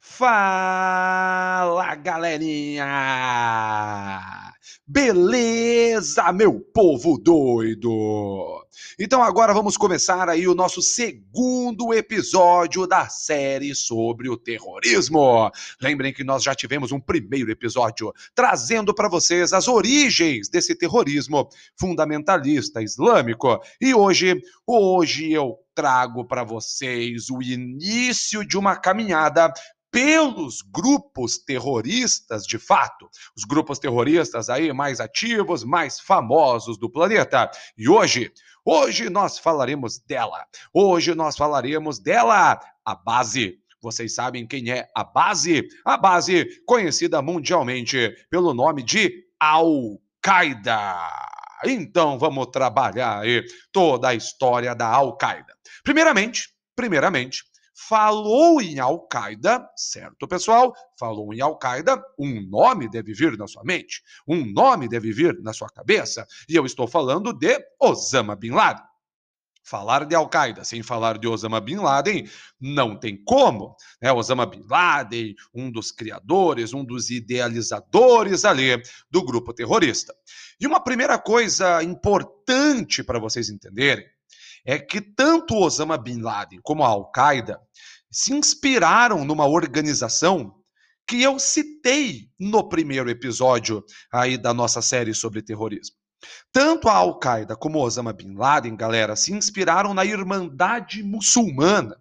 Fala galerinha! Beleza, meu povo doido? Então agora vamos começar aí o nosso segundo episódio da série sobre o terrorismo. Lembrem que nós já tivemos um primeiro episódio trazendo para vocês as origens desse terrorismo fundamentalista islâmico. E hoje, hoje eu trago para vocês o início de uma caminhada pelos grupos terroristas de fato, os grupos terroristas aí mais ativos, mais famosos do planeta. E hoje, hoje nós falaremos dela. Hoje nós falaremos dela, a base vocês sabem quem é a base? A base conhecida mundialmente pelo nome de Al-Qaeda. Então vamos trabalhar aí toda a história da Al-Qaeda. Primeiramente, primeiramente, falou em Al-Qaeda, certo, pessoal? Falou em Al-Qaeda, um nome deve vir na sua mente, um nome deve vir na sua cabeça, e eu estou falando de Osama Bin Laden. Falar de Al-Qaeda sem falar de Osama Bin Laden não tem como. Né? Osama Bin Laden, um dos criadores, um dos idealizadores ali do grupo terrorista. E uma primeira coisa importante para vocês entenderem é que tanto Osama Bin Laden como a Al-Qaeda se inspiraram numa organização que eu citei no primeiro episódio aí da nossa série sobre terrorismo. Tanto a Al-Qaeda como Osama Bin Laden, galera, se inspiraram na Irmandade Muçulmana.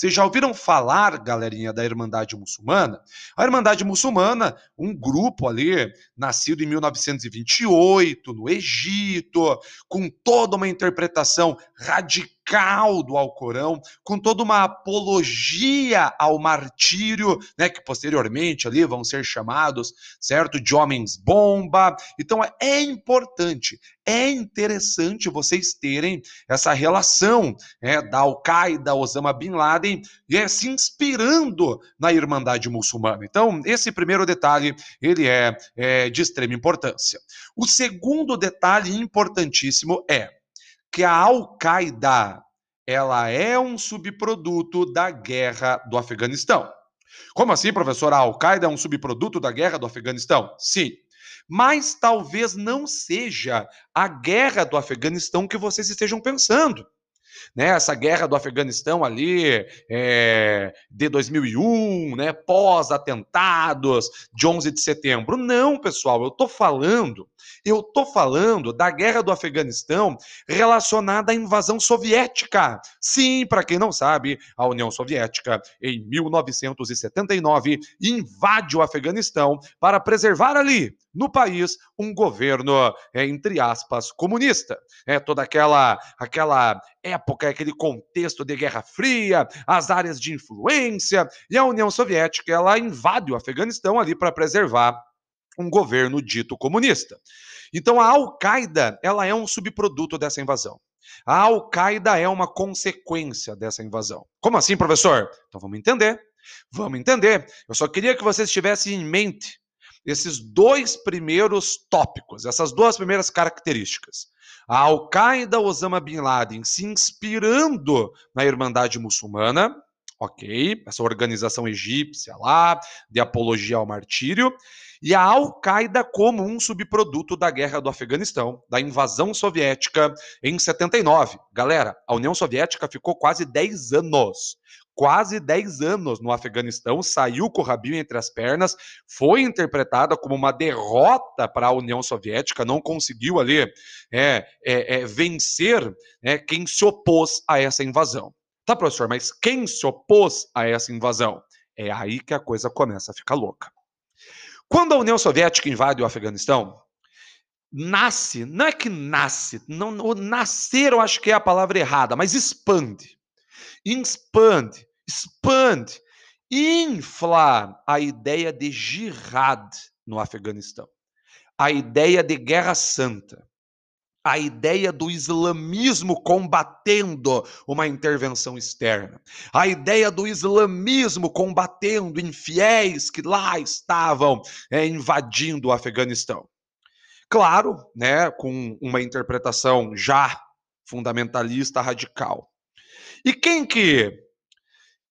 Vocês já ouviram falar, galerinha, da Irmandade Muçulmana? A Irmandade Muçulmana, um grupo ali, nascido em 1928, no Egito, com toda uma interpretação radical radical do Alcorão, com toda uma apologia ao martírio, né, que posteriormente ali vão ser chamados, certo, de homens bomba. Então é importante, é interessante vocês terem essa relação é, da Al-Qaeda, Osama Bin Laden, e é, se inspirando na Irmandade Muçulmana. Então, esse primeiro detalhe, ele é, é de extrema importância. O segundo detalhe importantíssimo é que a Al-Qaeda ela é um subproduto da guerra do Afeganistão. Como assim, professor? A Al-Qaeda é um subproduto da guerra do Afeganistão? Sim. Mas talvez não seja a guerra do Afeganistão que vocês estejam pensando né, essa guerra do Afeganistão ali é, de 2001, né, pós-atentados de 11 de setembro. Não, pessoal, eu estou falando, eu estou falando da guerra do Afeganistão relacionada à invasão soviética. Sim, para quem não sabe, a União Soviética, em 1979, invade o Afeganistão para preservar ali no país um governo, é, entre aspas, comunista. É toda aquela, aquela época, aquele contexto de Guerra Fria, as áreas de influência, e a União Soviética ela invade o Afeganistão ali para preservar um governo dito comunista. Então a Al-Qaeda ela é um subproduto dessa invasão. A Al-Qaeda é uma consequência dessa invasão. Como assim, professor? Então vamos entender. Vamos entender. Eu só queria que vocês tivessem em mente esses dois primeiros tópicos, essas duas primeiras características. A Al-Qaeda, Osama Bin Laden, se inspirando na Irmandade Muçulmana, ok, essa organização egípcia lá, de apologia ao martírio, e a Al-Qaeda como um subproduto da guerra do Afeganistão, da invasão soviética em 79. Galera, a União Soviética ficou quase 10 anos quase 10 anos no Afeganistão, saiu com o rabinho entre as pernas, foi interpretada como uma derrota para a União Soviética, não conseguiu ali é, é, é, vencer é, quem se opôs a essa invasão. Tá, professor, mas quem se opôs a essa invasão? É aí que a coisa começa a ficar louca. Quando a União Soviética invade o Afeganistão, nasce, não é que nasce, não, nascer eu acho que é a palavra errada, mas expande. Expande expande, infla a ideia de jihad no Afeganistão, a ideia de guerra santa, a ideia do islamismo combatendo uma intervenção externa, a ideia do islamismo combatendo infiéis que lá estavam é, invadindo o Afeganistão. Claro, né, com uma interpretação já fundamentalista radical. E quem que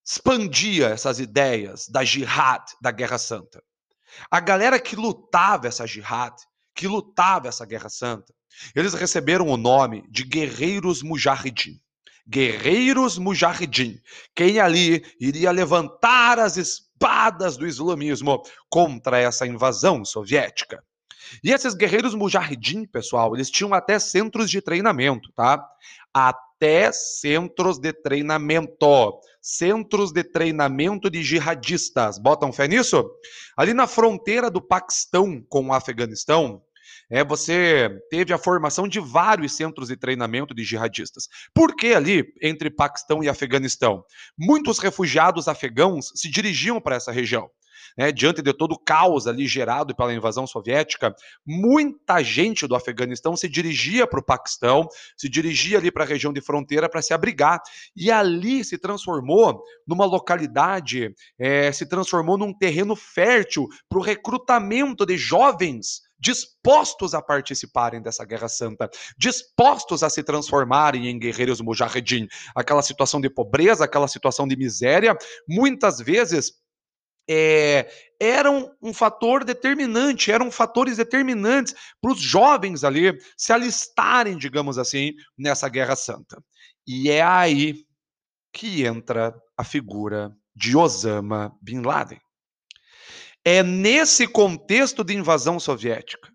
expandia essas ideias da jihad, da Guerra Santa. A galera que lutava essa jihad, que lutava essa Guerra Santa, eles receberam o nome de guerreiros mujahidin. Guerreiros mujahidin. Quem ali iria levantar as espadas do islamismo contra essa invasão soviética. E esses guerreiros mujahidin, pessoal, eles tinham até centros de treinamento, tá? Até centros de treinamento. Centros de treinamento de jihadistas. Botam fé nisso? Ali na fronteira do Paquistão com o Afeganistão, é, você teve a formação de vários centros de treinamento de jihadistas. Por que ali, entre Paquistão e Afeganistão? Muitos refugiados afegãos se dirigiam para essa região né, diante de todo o caos ali gerado pela invasão soviética, muita gente do Afeganistão se dirigia para o Paquistão, se dirigia ali para a região de fronteira para se abrigar. E ali se transformou numa localidade, é, se transformou num terreno fértil para o recrutamento de jovens dispostos a participarem dessa guerra santa, dispostos a se transformarem em guerreiros mujahedin. Aquela situação de pobreza, aquela situação de miséria, muitas vezes é, eram um fator determinante, eram fatores determinantes para os jovens ali se alistarem, digamos assim, nessa Guerra Santa. E é aí que entra a figura de Osama Bin Laden. É nesse contexto de invasão soviética,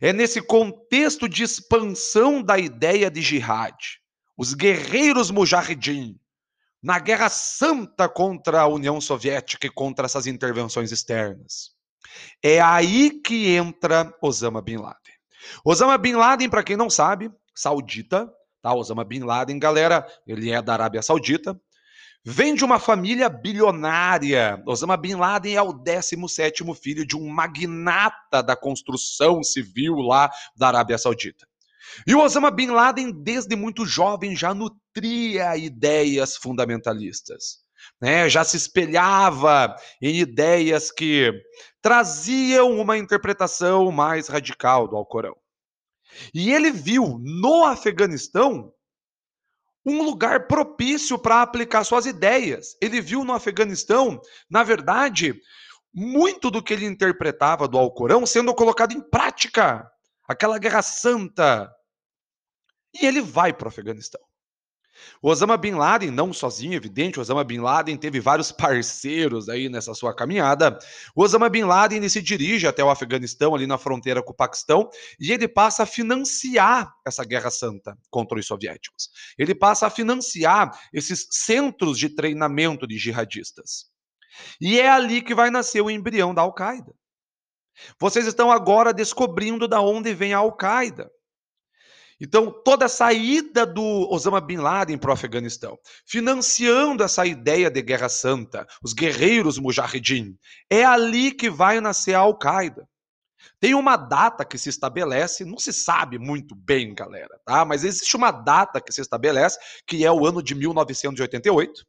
é nesse contexto de expansão da ideia de jihad, os guerreiros mujahidin, na Guerra Santa contra a União Soviética e contra essas intervenções externas. É aí que entra Osama Bin Laden. Osama Bin Laden, para quem não sabe, saudita, tá? Osama Bin Laden, galera, ele é da Arábia Saudita, vem de uma família bilionária. Osama Bin Laden é o 17º filho de um magnata da construção civil lá da Arábia Saudita. E o Osama Bin Laden, desde muito jovem, já nutria ideias fundamentalistas. Né? Já se espelhava em ideias que traziam uma interpretação mais radical do Alcorão. E ele viu no Afeganistão um lugar propício para aplicar suas ideias. Ele viu no Afeganistão, na verdade, muito do que ele interpretava do Alcorão sendo colocado em prática. Aquela guerra santa, e ele vai para o Afeganistão. O Osama Bin Laden, não sozinho, evidente, o Osama Bin Laden teve vários parceiros aí nessa sua caminhada. O Osama Bin Laden ele se dirige até o Afeganistão, ali na fronteira com o Paquistão, e ele passa a financiar essa guerra santa contra os soviéticos. Ele passa a financiar esses centros de treinamento de jihadistas. E é ali que vai nascer o embrião da Al-Qaeda. Vocês estão agora descobrindo da onde vem a Al-Qaeda. Então, toda a saída do Osama Bin Laden para o Afeganistão, financiando essa ideia de guerra santa, os guerreiros mujahidin, é ali que vai nascer a Al-Qaeda. Tem uma data que se estabelece, não se sabe muito bem, galera, tá? Mas existe uma data que se estabelece, que é o ano de 1988.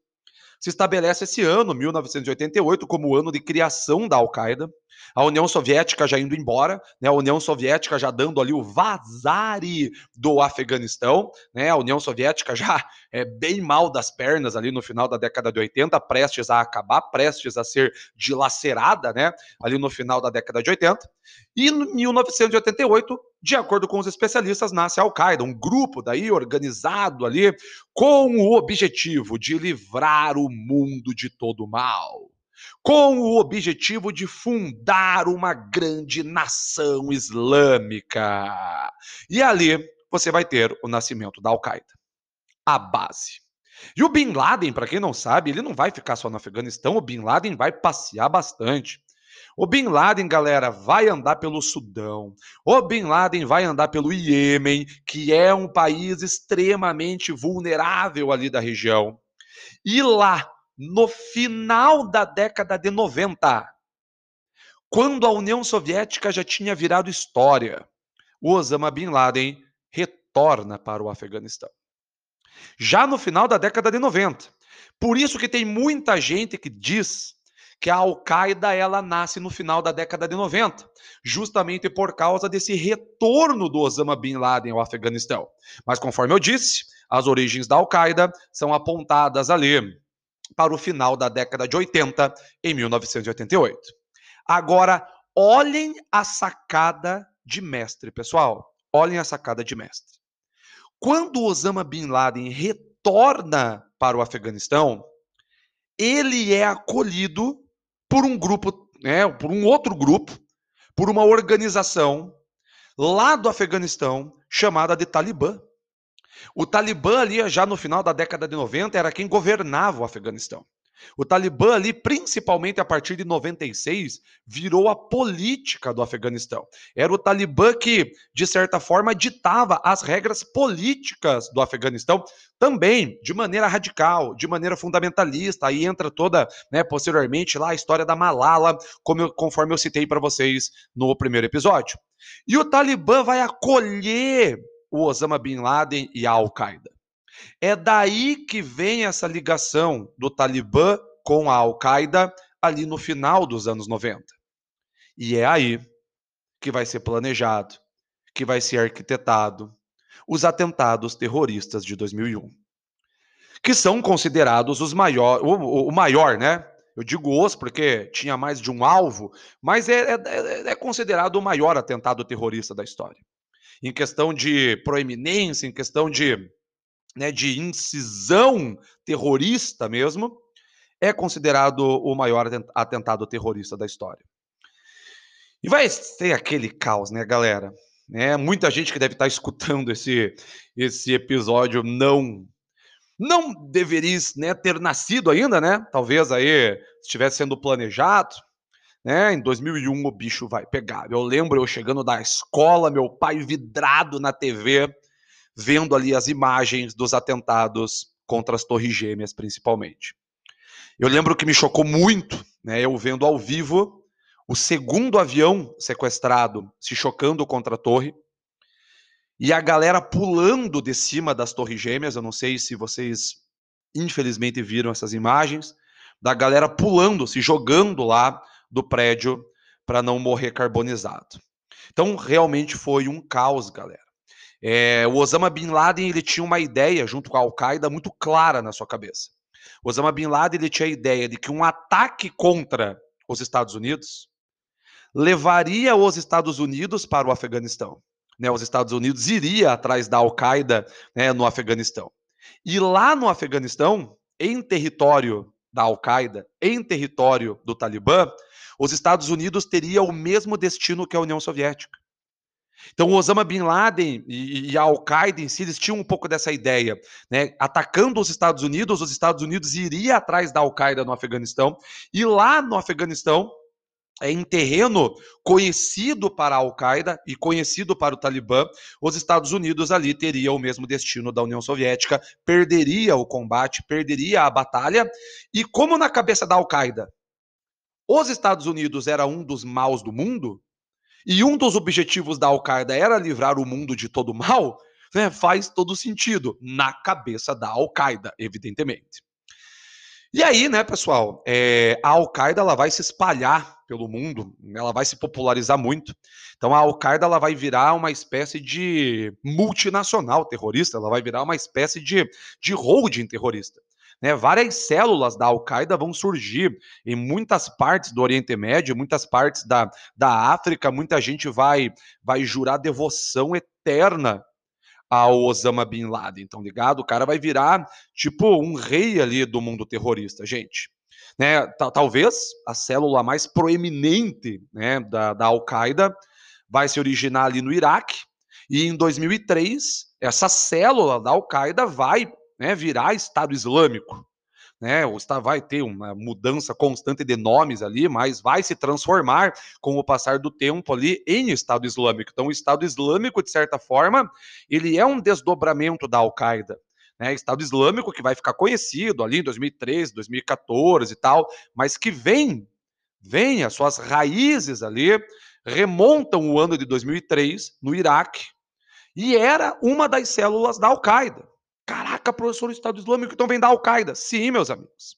Se estabelece esse ano, 1988, como o ano de criação da Al-Qaeda. A União Soviética já indo embora, né, a União Soviética já dando ali o vazare do Afeganistão, né, a União Soviética já é bem mal das pernas ali no final da década de 80, prestes a acabar, prestes a ser dilacerada, né, ali no final da década de 80. E em 1988, de acordo com os especialistas, nasce a Al-Qaeda, um grupo daí organizado ali com o objetivo de livrar o mundo de todo mal com o objetivo de fundar uma grande nação islâmica. E ali você vai ter o nascimento da Al-Qaeda, a base. E o Bin Laden, para quem não sabe, ele não vai ficar só no Afeganistão, o Bin Laden vai passear bastante. O Bin Laden, galera, vai andar pelo Sudão. O Bin Laden vai andar pelo Iêmen, que é um país extremamente vulnerável ali da região. E lá, no final da década de 90, quando a União Soviética já tinha virado história, o Osama Bin Laden retorna para o Afeganistão. Já no final da década de 90. Por isso que tem muita gente que diz que a Al-Qaeda ela nasce no final da década de 90, justamente por causa desse retorno do Osama Bin Laden ao Afeganistão. Mas conforme eu disse, as origens da Al-Qaeda são apontadas ali para o final da década de 80, em 1988. Agora, olhem a sacada de mestre, pessoal. Olhem a sacada de mestre. Quando Osama Bin Laden retorna para o Afeganistão, ele é acolhido por um grupo, né, por um outro grupo, por uma organização lá do Afeganistão chamada de Talibã. O Talibã ali, já no final da década de 90, era quem governava o Afeganistão. O Talibã ali, principalmente a partir de 96, virou a política do Afeganistão. Era o Talibã que, de certa forma, ditava as regras políticas do Afeganistão, também de maneira radical, de maneira fundamentalista. Aí entra toda, né, posteriormente, lá a história da Malala, eu, conforme eu citei para vocês no primeiro episódio. E o Talibã vai acolher o Osama Bin Laden e a Al-Qaeda. É daí que vem essa ligação do Talibã com a Al-Qaeda ali no final dos anos 90. E é aí que vai ser planejado, que vai ser arquitetado os atentados terroristas de 2001, que são considerados os maior, o, o maior, né? Eu digo os porque tinha mais de um alvo, mas é, é, é considerado o maior atentado terrorista da história. Em questão de proeminência, em questão de né, de incisão terrorista mesmo, é considerado o maior atentado terrorista da história. E vai ter aquele caos, né, galera? Né? Muita gente que deve estar escutando esse, esse episódio não não deveria né, ter nascido ainda, né? Talvez aí estivesse sendo planejado, né? Em 2001 o bicho vai pegar. Eu lembro eu chegando da escola, meu pai vidrado na TV, vendo ali as imagens dos atentados contra as Torres Gêmeas, principalmente. Eu lembro que me chocou muito, né, eu vendo ao vivo o segundo avião sequestrado se chocando contra a torre e a galera pulando de cima das Torres Gêmeas. Eu não sei se vocês, infelizmente, viram essas imagens da galera pulando, se jogando lá do prédio para não morrer carbonizado. Então, realmente foi um caos, galera. É, o Osama Bin Laden ele tinha uma ideia, junto com a Al-Qaeda, muito clara na sua cabeça. O Osama Bin Laden ele tinha a ideia de que um ataque contra os Estados Unidos levaria os Estados Unidos para o Afeganistão. Né, os Estados Unidos iria atrás da Al-Qaeda né, no Afeganistão. E lá no Afeganistão, em território da Al-Qaeda, em território do Talibã, os Estados Unidos teria o mesmo destino que a União Soviética. Então, o Osama Bin Laden e, a Al-Qaeda em si, eles tinham um pouco dessa ideia. Né? Atacando os Estados Unidos, os Estados Unidos iriam atrás da Al-Qaeda no Afeganistão. E lá no Afeganistão, é, em terreno conhecido para a Al-Qaeda e conhecido para o Talibã, os Estados Unidos ali teriam o mesmo destino da União Soviética, perderia o combate, perderia a batalha. E como na cabeça da Al-Qaeda, os Estados Unidos era um dos maus do mundo, e um dos objetivos da Al-Qaeda era livrar o mundo de todo mal, né, faz todo sentido na cabeça da Al-Qaeda, evidentemente. E aí, né, pessoal, é, a Al-Qaeda ela vai se espalhar pelo mundo, ela vai se popularizar muito. Então a Al-Qaeda ela vai virar uma espécie de multinacional terrorista, ela vai virar uma espécie de, de holding terrorista. Né, várias células da Al-Qaeda vão surgir em muitas partes do Oriente Médio, muitas partes da, da África. Muita gente vai, vai jurar devoção eterna ao Osama Bin Laden, então ligado? O cara vai virar tipo um rei ali do mundo terrorista, gente. Né, talvez a célula mais proeminente né, da, da Al-Qaeda vai se originar ali no Iraque, e em 2003, essa célula da Al-Qaeda vai né, virar Estado Islâmico. Né, o Estado vai ter uma mudança constante de nomes ali, mas vai se transformar com o passar do tempo ali em Estado Islâmico. Então, o Estado Islâmico, de certa forma, ele é um desdobramento da Al-Qaeda. Né, Estado Islâmico que vai ficar conhecido ali em 2013, 2014 e tal, mas que vem, vem, as suas raízes ali remontam o ano de 2003 no Iraque e era uma das células da Al-Qaeda. Caraca, professor, o Estado Islâmico então vem da Al-Qaeda. Sim, meus amigos.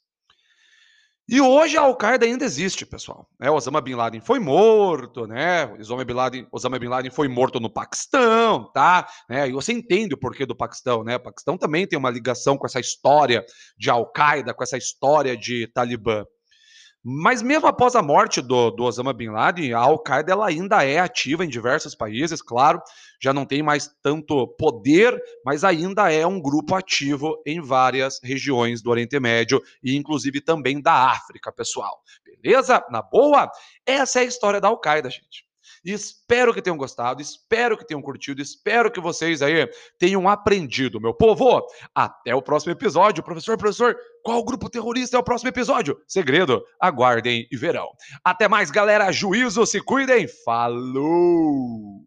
E hoje a Al-Qaeda ainda existe, pessoal. É, Osama Bin Laden foi morto, né? Osama Bin Laden, Osama Bin Laden foi morto no Paquistão, tá? É, e você entende o porquê do Paquistão, né? O Paquistão também tem uma ligação com essa história de Al-Qaeda, com essa história de Talibã. Mas mesmo após a morte do, do Osama Bin Laden, a Al-Qaeda ela ainda é ativa em diversos países, claro, já não tem mais tanto poder, mas ainda é um grupo ativo em várias regiões do Oriente Médio e inclusive também da África, pessoal. Beleza? Na boa? Essa é a história da Al-Qaeda, gente. Espero que tenham gostado, espero que tenham curtido, espero que vocês aí tenham aprendido, meu povo. Até o próximo episódio. Professor, professor, qual grupo terrorista é o próximo episódio? Segredo, aguardem e verão. Até mais, galera. Juízo, se cuidem. Falou!